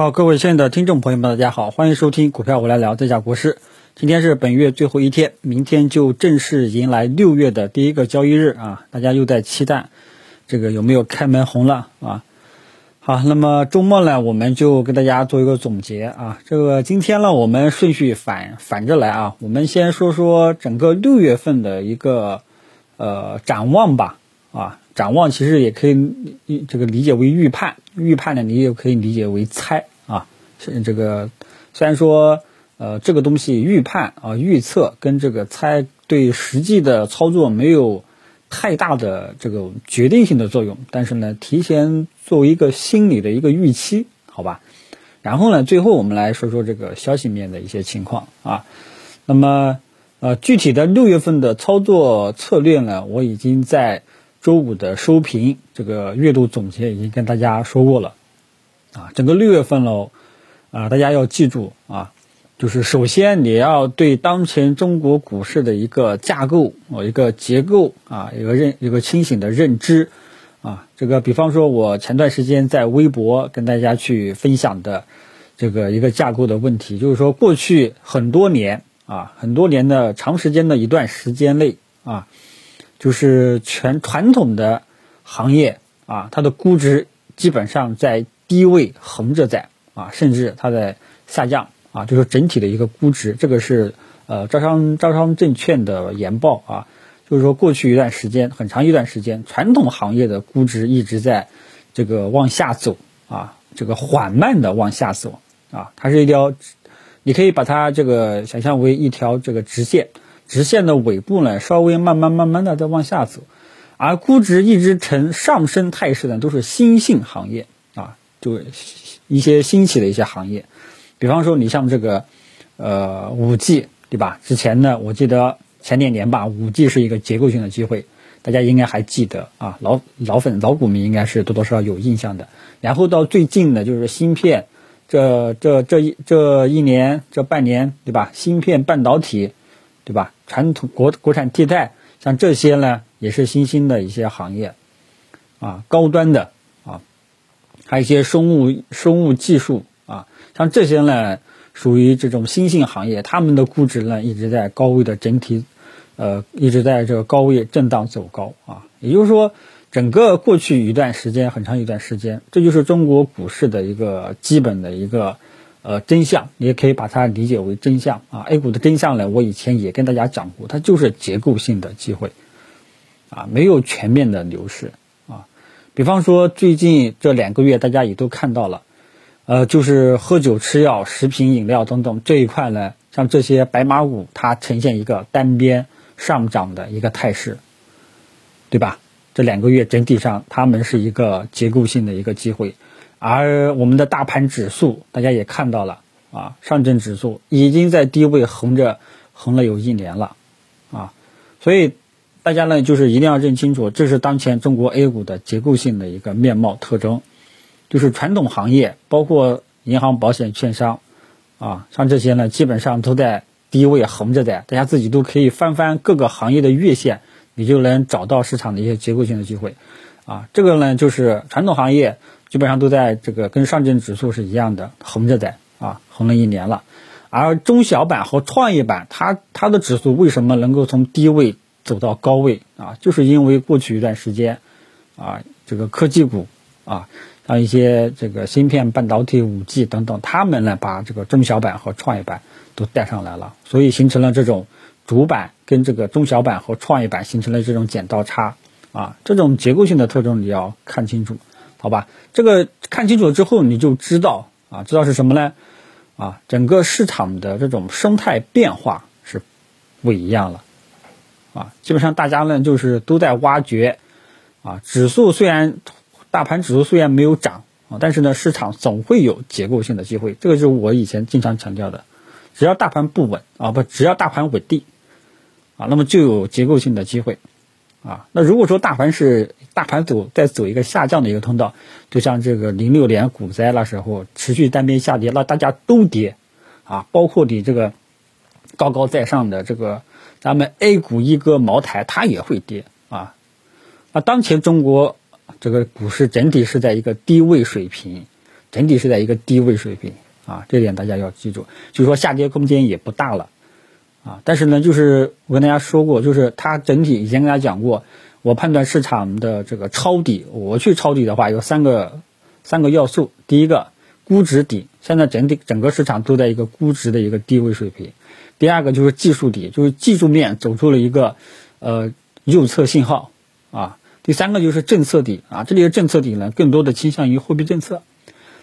好，各位亲爱的听众朋友们，大家好，欢迎收听股票我来聊，这家国师。今天是本月最后一天，明天就正式迎来六月的第一个交易日啊！大家又在期待这个有没有开门红了啊？好，那么周末呢，我们就跟大家做一个总结啊。这个今天呢，我们顺序反反着来啊，我们先说说整个六月份的一个呃展望吧啊。展望其实也可以这个理解为预判，预判呢你也可以理解为猜啊。这个虽然说呃这个东西预判啊预测跟这个猜对实际的操作没有太大的这个决定性的作用，但是呢提前作为一个心理的一个预期，好吧。然后呢最后我们来说说这个消息面的一些情况啊。那么呃具体的六月份的操作策略呢，我已经在。周五的收评，这个月度总结已经跟大家说过了，啊，整个六月份喽，啊，大家要记住啊，就是首先你要对当前中国股市的一个架构啊，一个结构啊，一个认一个清醒的认知啊，这个比方说，我前段时间在微博跟大家去分享的这个一个架构的问题，就是说过去很多年啊，很多年的长时间的一段时间内啊。就是全传统的行业啊，它的估值基本上在低位横着在啊，甚至它在下降啊，就是整体的一个估值，这个是呃招商招商证券的研报啊，就是说过去一段时间很长一段时间，传统行业的估值一直在这个往下走啊，这个缓慢的往下走啊，它是一条，你可以把它这个想象为一条这个直线。直线的尾部呢，稍微慢慢慢慢的在往下走，而估值一直呈上升态势的都是新兴行业啊，就一些兴起的一些行业，比方说你像这个呃五 G 对吧？之前呢，我记得前两年吧，五 G 是一个结构性的机会，大家应该还记得啊，老老粉老股民应该是多多少少有印象的。然后到最近呢，就是芯片，这这这一这一年这半年对吧？芯片半导体。对吧？传统国国产替代，像这些呢，也是新兴的一些行业，啊，高端的啊，还有一些生物生物技术啊，像这些呢，属于这种新兴行业，他们的估值呢一直在高位的整体，呃，一直在这个高位震荡走高啊。也就是说，整个过去一段时间，很长一段时间，这就是中国股市的一个基本的一个。呃，真相你也可以把它理解为真相啊。A 股的真相呢，我以前也跟大家讲过，它就是结构性的机会，啊，没有全面的牛市啊。比方说最近这两个月，大家也都看到了，呃，就是喝酒、吃药、食品饮料等等这一块呢，像这些白马股，它呈现一个单边上涨的一个态势，对吧？这两个月整体上，它们是一个结构性的一个机会。而我们的大盘指数，大家也看到了啊，上证指数已经在低位横着横了有一年了，啊，所以大家呢就是一定要认清楚，这是当前中国 A 股的结构性的一个面貌特征，就是传统行业，包括银行、保险、券商，啊，像这些呢基本上都在低位横着在，大家自己都可以翻翻各个行业的月线，你就能找到市场的一些结构性的机会，啊，这个呢就是传统行业。基本上都在这个跟上证指数是一样的横着在啊，横了一年了。而中小板和创业板，它它的指数为什么能够从低位走到高位啊？就是因为过去一段时间啊，这个科技股啊，像一些这个芯片、半导体、五 G 等等，他们呢把这个中小板和创业板都带上来了，所以形成了这种主板跟这个中小板和创业板形成了这种剪刀差啊，这种结构性的特征你要看清楚。好吧，这个看清楚了之后，你就知道啊，知道是什么呢？啊，整个市场的这种生态变化是不一样了，啊，基本上大家呢就是都在挖掘，啊，指数虽然大盘指数虽然没有涨啊，但是呢，市场总会有结构性的机会，这个就是我以前经常强调的，只要大盘不稳啊，不，只要大盘稳定，啊，那么就有结构性的机会。啊，那如果说大盘是大盘走在走一个下降的一个通道，就像这个零六年股灾那时候持续单边下跌，那大家都跌，啊，包括你这个高高在上的这个咱们 A 股一哥茅台，它也会跌啊。那当前中国这个股市整体是在一个低位水平，整体是在一个低位水平啊，这点大家要记住，就是说下跌空间也不大了啊。但是呢，就是我跟大家说过，就是它整体以前跟大家讲过，我判断市场的这个抄底，我去抄底的话有三个三个要素，第一个估值底，现在整体整个市场都在一个估值的一个低位水平；第二个就是技术底，就是技术面走出了一个呃右侧信号啊。第三个就是政策底啊，这里的政策底呢，更多的倾向于货币政策。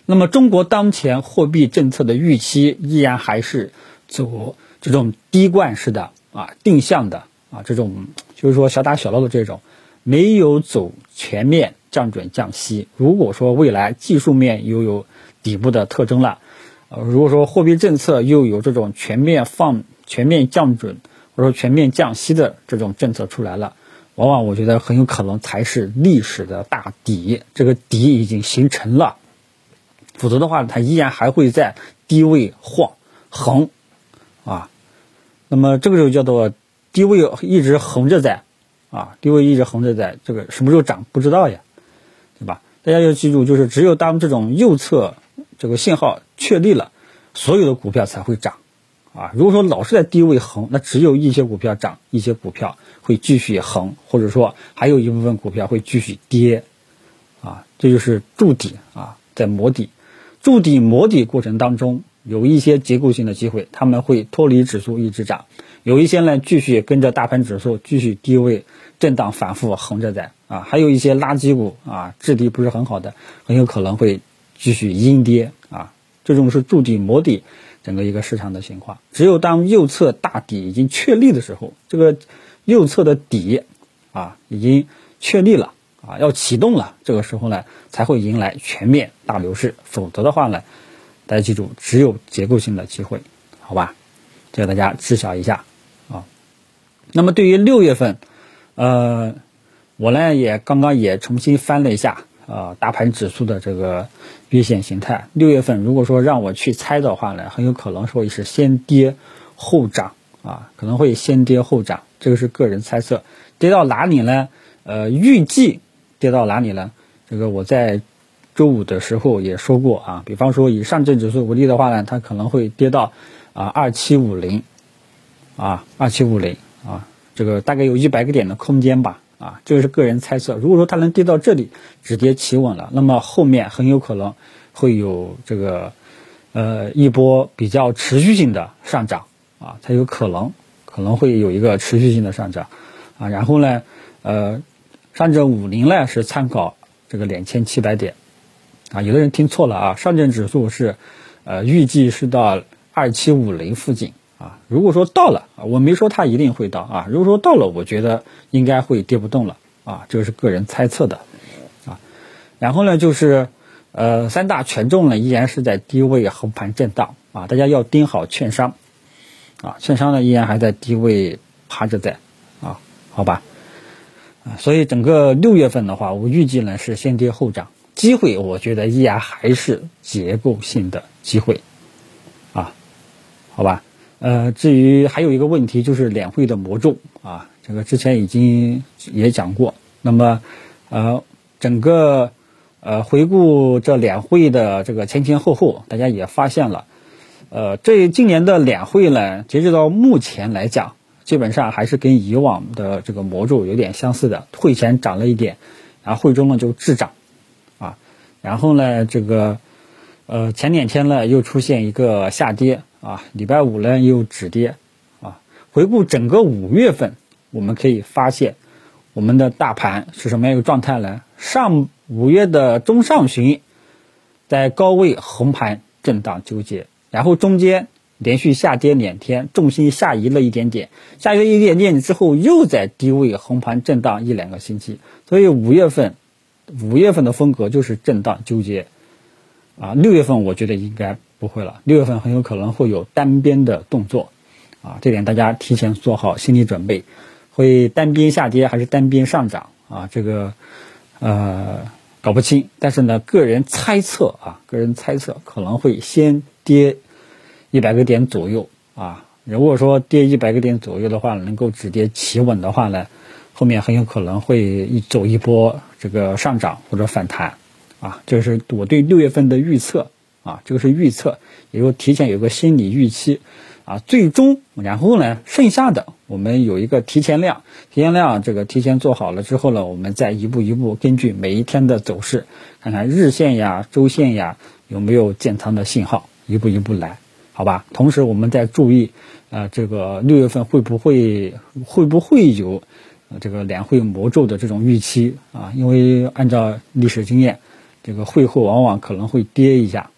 那么中国当前货币政策的预期依然还是走这种滴灌式的啊，定向的啊，这种就是说小打小闹的这种，没有走全面降准降息。如果说未来技术面又有底部的特征了，呃，如果说货币政策又有这种全面放、全面降准或者说全面降息的这种政策出来了。往往我觉得很有可能才是历史的大底，这个底已经形成了，否则的话，它依然还会在低位晃横，啊，那么这个时候叫做低位一直横着在，啊，低位一直横着在，这个什么时候涨不知道呀，对吧？大家要记住，就是只有当这种右侧这个信号确立了，所有的股票才会涨。啊，如果说老是在低位横，那只有一些股票涨，一些股票会继续横，或者说还有一部分股票会继续跌，啊，这就是筑底啊，在磨底，筑底磨底过程当中，有一些结构性的机会，他们会脱离指数一直涨，有一些呢继续跟着大盘指数继续低位震荡反复横着在，啊，还有一些垃圾股啊，质地不是很好的，很有可能会继续阴跌。啊，这种是筑底磨底。整个一个市场的情况，只有当右侧大底已经确立的时候，这个右侧的底啊已经确立了啊，要启动了，这个时候呢才会迎来全面大牛市，否则的话呢，大家记住，只有结构性的机会，好吧？这个大家知晓一下啊。那么对于六月份，呃，我呢也刚刚也重新翻了一下。啊，大盘指数的这个月线形态，六月份如果说让我去猜的话呢，很有可能会是先跌后涨啊，可能会先跌后涨，这个是个人猜测。跌到哪里呢？呃，预计跌到哪里呢？这个我在周五的时候也说过啊，比方说以上证指数为例的话呢，它可能会跌到啊二七五零啊二七五零啊，这个大概有一百个点的空间吧。啊，这个是个人猜测。如果说它能跌到这里，止跌企稳了，那么后面很有可能会有这个呃一波比较持续性的上涨啊，才有可能可能会有一个持续性的上涨啊。然后呢，呃，上证五零呢是参考这个两千七百点啊，有的人听错了啊，上证指数是呃预计是到二七五零附近。啊，如果说到了，我没说它一定会到啊。如果说到了，我觉得应该会跌不动了啊，这个是个人猜测的啊。然后呢，就是呃，三大权重呢依然是在低位横盘震荡啊，大家要盯好券商啊，券商呢依然还在低位趴着在啊，好吧，所以整个六月份的话，我预计呢是先跌后涨，机会我觉得依然还是结构性的机会啊，好吧。呃，至于还有一个问题就是两会的魔咒啊，这个之前已经也讲过。那么，呃，整个呃回顾这两会的这个前前后后，大家也发现了，呃，这今年的两会呢，截止到目前来讲，基本上还是跟以往的这个魔咒有点相似的。会前涨了一点，然后会中呢就滞涨，然后呢这个呃前两天呢又出现一个下跌。啊，礼拜五呢又止跌，啊，回顾整个五月份，我们可以发现，我们的大盘是什么样一个状态呢？上五月的中上旬，在高位横盘震荡纠结，然后中间连续下跌两天，重心下移了一点点，下移了一点点之后，又在低位横盘震荡一两个星期，所以五月份，五月份的风格就是震荡纠结，啊，六月份我觉得应该。不会了，六月份很有可能会有单边的动作，啊，这点大家提前做好心理准备，会单边下跌还是单边上涨啊？这个呃搞不清，但是呢，个人猜测啊，个人猜测可能会先跌一百个点左右啊。如果说跌一百个点左右的话，能够止跌企稳的话呢，后面很有可能会一走一波这个上涨或者反弹啊，这是我对六月份的预测啊，这个是预测，也就提前有个心理预期啊，最终然后呢，剩下的我们有一个提前量，提前量这个提前做好了之后呢，我们再一步一步根据每一天的走势，看看日线呀、周线呀有没有建仓的信号，一步一步来，好吧？同时我们再注意，呃，这个六月份会不会会不会有这个两会魔咒的这种预期啊？因为按照历史经验。这个会后往往可能会跌一下，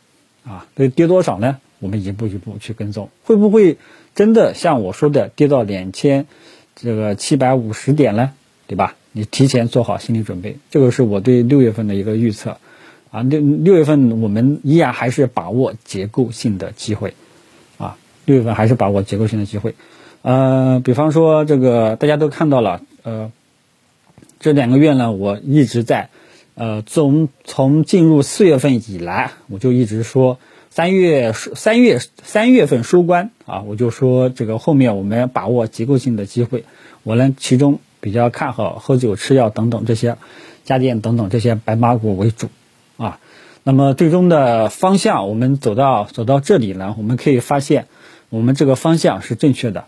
啊，那跌多少呢？我们一步一步去跟踪，会不会真的像我说的跌到两千这个七百五十点呢？对吧？你提前做好心理准备，这个是我对六月份的一个预测，啊，六六月份我们依然还是把握结构性的机会，啊，六月份还是把握结构性的机会，呃，比方说这个大家都看到了，呃，这两个月呢，我一直在。呃，从从进入四月份以来，我就一直说三月三月三月份收官啊，我就说这个后面我们要把握结构性的机会。我呢，其中比较看好喝酒、吃药等等这些家电等等这些白马股为主啊。那么最终的方向，我们走到走到这里呢，我们可以发现我们这个方向是正确的。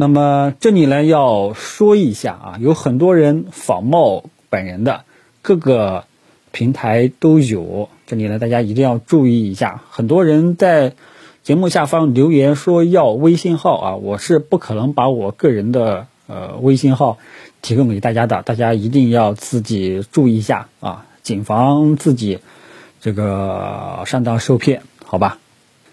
那么这里呢要说一下啊，有很多人仿冒本人的。各个平台都有，这里呢，大家一定要注意一下。很多人在节目下方留言说要微信号啊，我是不可能把我个人的呃微信号提供给大家的，大家一定要自己注意一下啊，谨防自己这个上当受骗，好吧？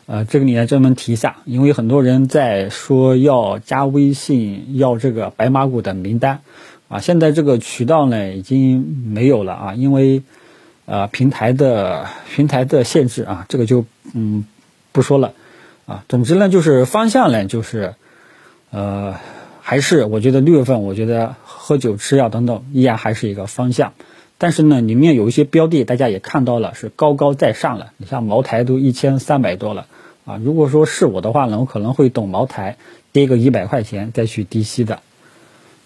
呃，这个你来专门提一下，因为很多人在说要加微信，要这个白马股的名单。啊，现在这个渠道呢已经没有了啊，因为，呃，平台的平台的限制啊，这个就嗯不说了啊。总之呢，就是方向呢，就是呃，还是我觉得六月份，我觉得喝酒吃药等等依然还是一个方向。但是呢，里面有一些标的，大家也看到了是高高在上了。你像茅台都一千三百多了啊。如果说是我的话呢，我可能会等茅台跌个一百块钱再去低吸的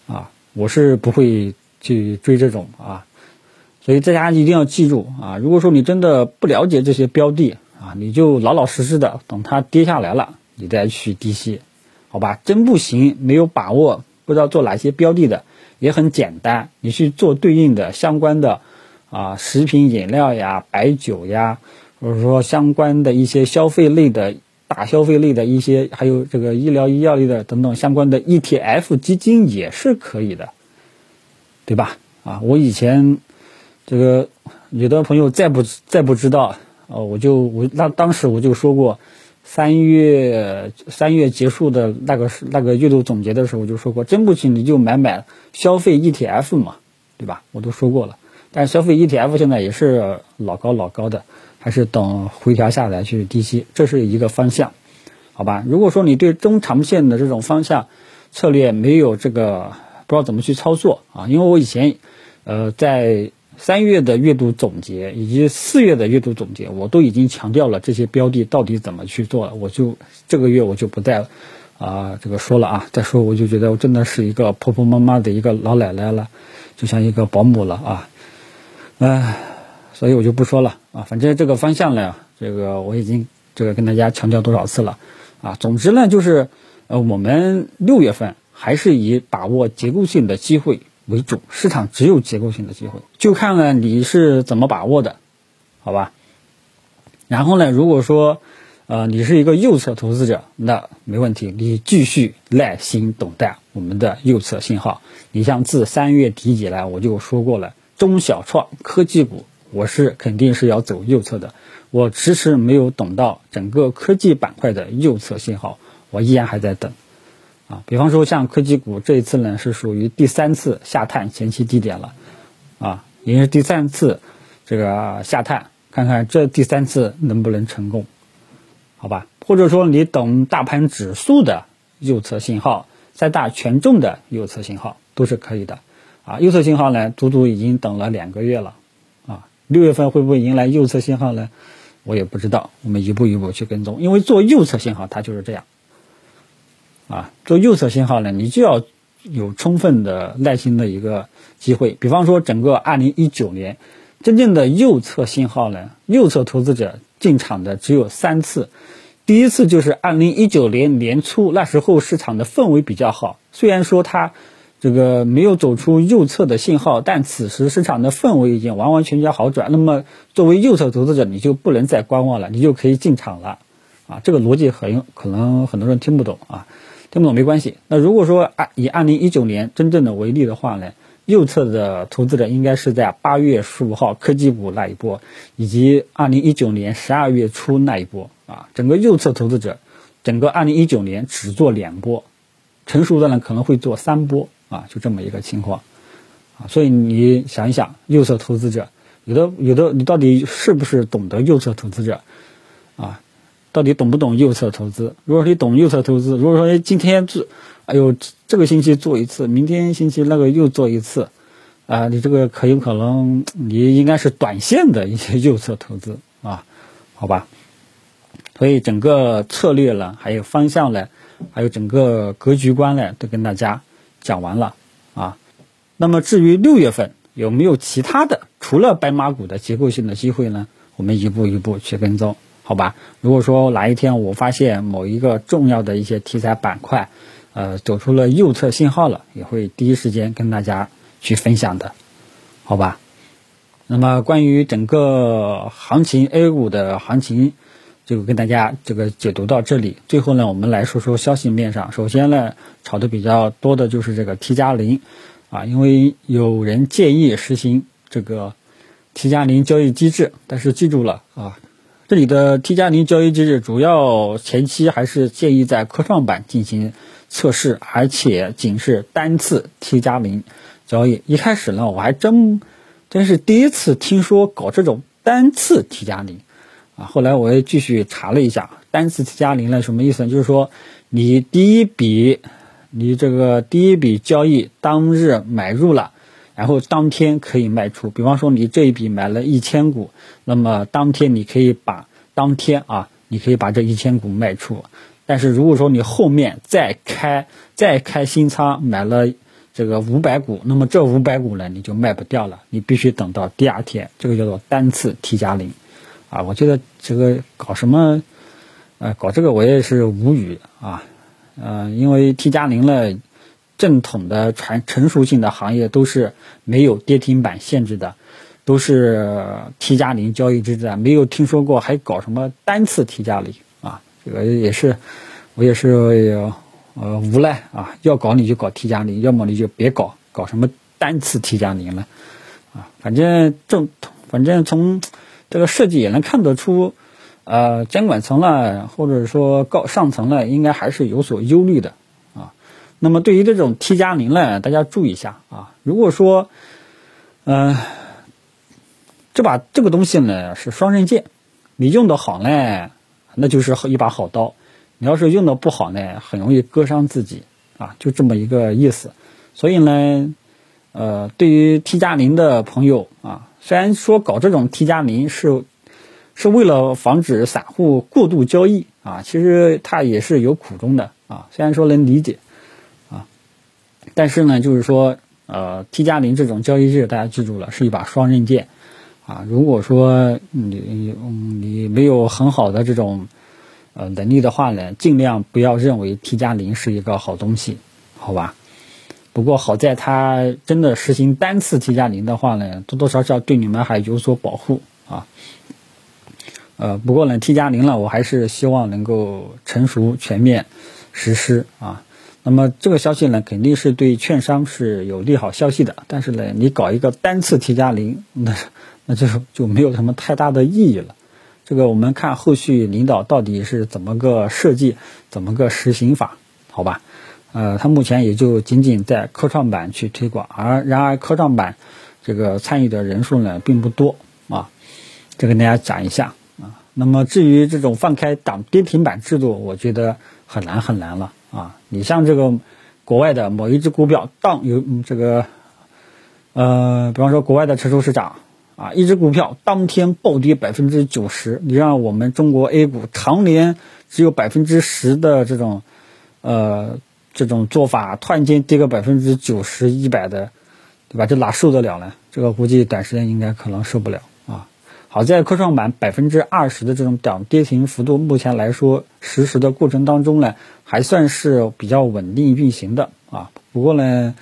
啊。我是不会去追这种啊，所以大家一定要记住啊！如果说你真的不了解这些标的啊，你就老老实实的等它跌下来了，你再去低吸，好吧？真不行，没有把握，不知道做哪些标的的，也很简单，你去做对应的相关的啊，食品饮料呀、白酒呀，或者说相关的一些消费类的。大消费类的一些，还有这个医疗医药类的等等相关的 ETF 基金也是可以的，对吧？啊，我以前这个有的朋友再不再不知道，哦，我就我那当时我就说过，三月三月结束的那个是那个月度总结的时候，我就说过，真不行你就买买消费 ETF 嘛，对吧？我都说过了，但是消费 ETF 现在也是老高老高的。还是等回调下来去低吸，这是一个方向，好吧？如果说你对中长线的这种方向策略没有这个不知道怎么去操作啊，因为我以前呃在三月的月度总结以及四月的月度总结，我都已经强调了这些标的到底怎么去做了，我就这个月我就不再啊这个说了啊，再说我就觉得我真的是一个婆婆妈妈的一个老奶奶了，就像一个保姆了啊，唉。所以我就不说了啊，反正这个方向呢，这个我已经这个跟大家强调多少次了啊。总之呢，就是呃，我们六月份还是以把握结构性的机会为主，市场只有结构性的机会，就看看你是怎么把握的，好吧？然后呢，如果说呃你是一个右侧投资者，那没问题，你继续耐心等待我们的右侧信号。你像自三月底以来，我就说过了，中小创科技股。我是肯定是要走右侧的，我迟迟没有等到整个科技板块的右侧信号，我依然还在等，啊，比方说像科技股这一次呢是属于第三次下探前期低点了，啊，已经是第三次这个下探，看看这第三次能不能成功，好吧？或者说你等大盘指数的右侧信号，三大权重的右侧信号都是可以的，啊，右侧信号呢，足足已经等了两个月了。啊六月份会不会迎来右侧信号呢？我也不知道，我们一步一步去跟踪。因为做右侧信号，它就是这样，啊，做右侧信号呢，你就要有充分的耐心的一个机会。比方说，整个二零一九年真正的右侧信号呢，右侧投资者进场的只有三次。第一次就是二零一九年年初，那时候市场的氛围比较好，虽然说它这个没有走出右侧的信号，但此时市场的氛围已经完完全全好转。那么作为右侧投资者，你就不能再观望了，你就可以进场了。啊，这个逻辑很可能很多人听不懂啊，听不懂没关系。那如果说按以二零一九年真正的为例的话呢，右侧的投资者应该是在八月十五号科技股那一波，以及二零一九年十二月初那一波。啊，整个右侧投资者，整个二零一九年只做两波，成熟的呢可能会做三波啊，就这么一个情况啊。所以你想一想，右侧投资者有的有的，你到底是不是懂得右侧投资者？到底懂不懂右侧投资？如果说你懂右侧投资，如果说今天做，哎呦，这个星期做一次，明天星期那个又做一次，啊，你这个可有可能你应该是短线的一些右侧投资啊，好吧？所以整个策略呢，还有方向呢，还有整个格局观呢，都跟大家讲完了啊。那么至于六月份有没有其他的除了白马股的结构性的机会呢？我们一步一步去跟踪，好吧？如果说哪一天我发现某一个重要的一些题材板块，呃，走出了右侧信号了，也会第一时间跟大家去分享的，好吧？那么关于整个行情 A 股的行情。就跟大家这个解读到这里，最后呢，我们来说说消息面上。首先呢，炒的比较多的就是这个 T 加零，啊，因为有人建议实行这个 T 加零交易机制，但是记住了啊，这里的 T 加零交易机制主要前期还是建议在科创板进行测试，而且仅是单次 T 加零交易。一开始呢，我还真真是第一次听说搞这种单次 T 加零。啊，后来我也继续查了一下，单次 T 加零呢，什么意思呢？就是说，你第一笔，你这个第一笔交易当日买入了，然后当天可以卖出。比方说，你这一笔买了一千股，那么当天你可以把当天啊，你可以把这一千股卖出。但是如果说你后面再开再开新仓买了这个五百股，那么这五百股呢，你就卖不掉了，你必须等到第二天。这个叫做单次 T 加零。啊，我觉得这个搞什么，呃，搞这个我也是无语啊，呃，因为 T 加零呢，正统的传成熟性的行业都是没有跌停板限制的，都是 T 加零交易制的，没有听说过还搞什么单次 T 加零啊，这个也是我也是呃无奈啊，要搞你就搞 T 加零，要么你就别搞，搞什么单次 T 加零了，啊，反正正反正从。这个设计也能看得出，呃，监管层呢，或者说高上层呢，应该还是有所忧虑的。那么对于这种 T 加零呢，大家注意一下啊。如果说，嗯，这把这个东西呢是双刃剑，你用的好呢，那就是一把好刀；你要是用的不好呢，很容易割伤自己啊，就这么一个意思。所以呢，呃，对于 T 加零的朋友啊。虽然说搞这种 T 加零是是为了防止散户过度交易啊，其实它也是有苦衷的啊。虽然说能理解，但是呢，就是说呃 T 加零这种交易制，大家记住了，是一把双刃剑啊。如果说你你没有很好的这种呃能力的话呢，尽量不要认为 T 加零是一个好东西，好吧？不过好在它真的实行单次 T 加零的话呢，多多少少对你们还有所保护啊。呃，不过呢，T 加零了，我还是希望能够成熟全面实施啊。那么这个消息呢，肯定是对券商是有利好消息的。但是呢，你搞一个单次 T 加零，那那就就没有什么太大的意义了。这个我们看后续领导到底是怎么个设计，怎么个实行法，好吧？呃，它目前也就仅仅在科创板去推广，而然而科创板这个参与的人数呢并不多啊，这跟大家讲一下啊。那么至于这种放开涨跌停板制度，我觉得很难很难了。你像这个国外的某一只股票当有这个呃，比方说国外的成熟市场啊，一只股票当天暴跌百分之九十，你让我们中国 A 股常年只有百分之十的这种呃。这种做法突然间跌个百分之九十、一百的，对吧？这哪受得了呢？这个估计短时间应该可能受不了。好在科创板百分之二十的这种涨跌停幅度，目前来说实时的过程当中呢，还算是比较稳定运行的啊。不过呢，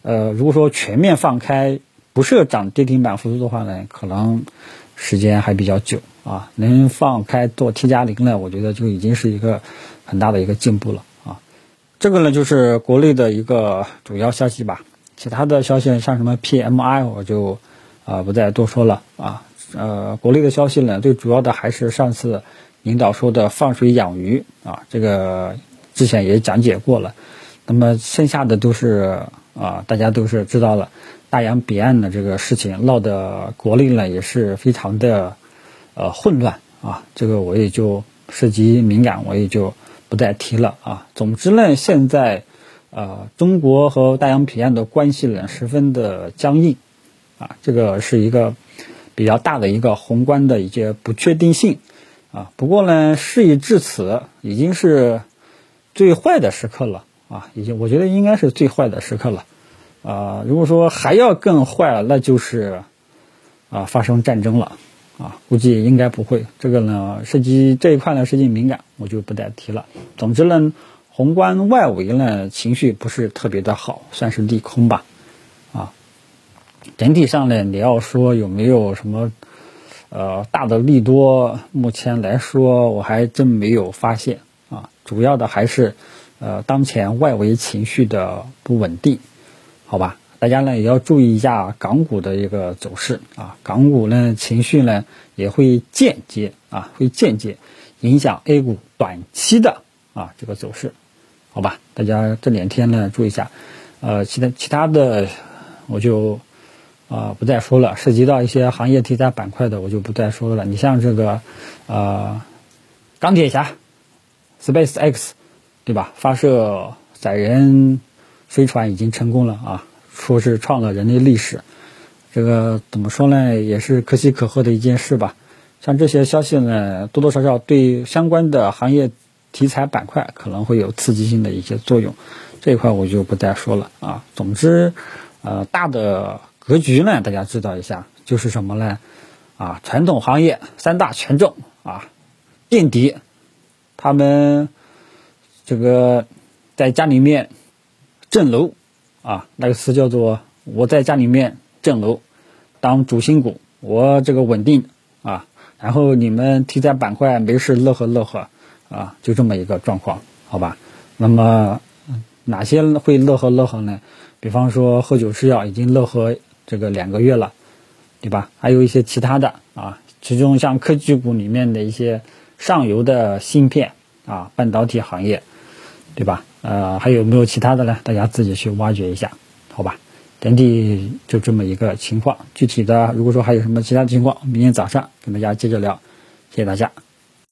呃，如果说全面放开，不设涨跌停板幅度的话呢，可能时间还比较久啊。能放开做 T 加零呢，我觉得就已经是一个很大的一个进步了啊。这个呢，就是国内的一个主要消息吧。其他的消息像什么 PMI，我就啊不再多说了啊。呃，国内的消息呢，最主要的还是上次领导说的放水养鱼啊，这个之前也讲解过了。那么剩下的都是啊，大家都是知道了，大洋彼岸的这个事情闹得国内呢也是非常的呃混乱啊。这个我也就涉及敏感，我也就不再提了啊。总之呢，现在呃中国和大洋彼岸的关系呢十分的僵硬啊，这个是一个。比较大的一个宏观的一些不确定性啊，不过呢，事已至此，已经是最坏的时刻了啊，已经我觉得应该是最坏的时刻了啊。如果说还要更坏了，那就是啊发生战争了啊，估计应该不会。这个呢，涉及这一块呢，涉及敏感，我就不再提了。总之呢，宏观外围呢情绪不是特别的好，算是利空吧。整体上呢，你要说有没有什么呃大的利多，目前来说我还真没有发现啊。主要的还是呃当前外围情绪的不稳定，好吧？大家呢也要注意一下港股的一个走势啊。港股呢情绪呢也会间接啊会间接影响 A 股短期的啊这个走势，好吧？大家这两天呢注意一下，呃，其他其他的我就。啊，不再说了。涉及到一些行业题材板块的，我就不再说了。你像这个，呃，钢铁侠，Space X，对吧？发射载人飞船已经成功了啊，说是创了人类历史。这个怎么说呢？也是可喜可贺的一件事吧。像这些消息呢，多多少少对相关的行业题材板块可能会有刺激性的一些作用。这一块我就不再说了啊。总之，呃，大的。格局呢，大家知道一下，就是什么呢？啊，传统行业三大权重啊，垫底，他们这个在家里面镇楼啊，那个词叫做我在家里面镇楼，当主心骨，我这个稳定啊，然后你们题材板块没事乐呵乐呵啊，就这么一个状况，好吧？那么哪些会乐呵乐呵呢？比方说喝酒吃药已经乐呵。这个两个月了，对吧？还有一些其他的啊，其中像科技股里面的一些上游的芯片啊，半导体行业，对吧？呃，还有没有其他的呢？大家自己去挖掘一下，好吧？整体就这么一个情况。具体的，如果说还有什么其他的情况，明天早上跟大家接着聊。谢谢大家。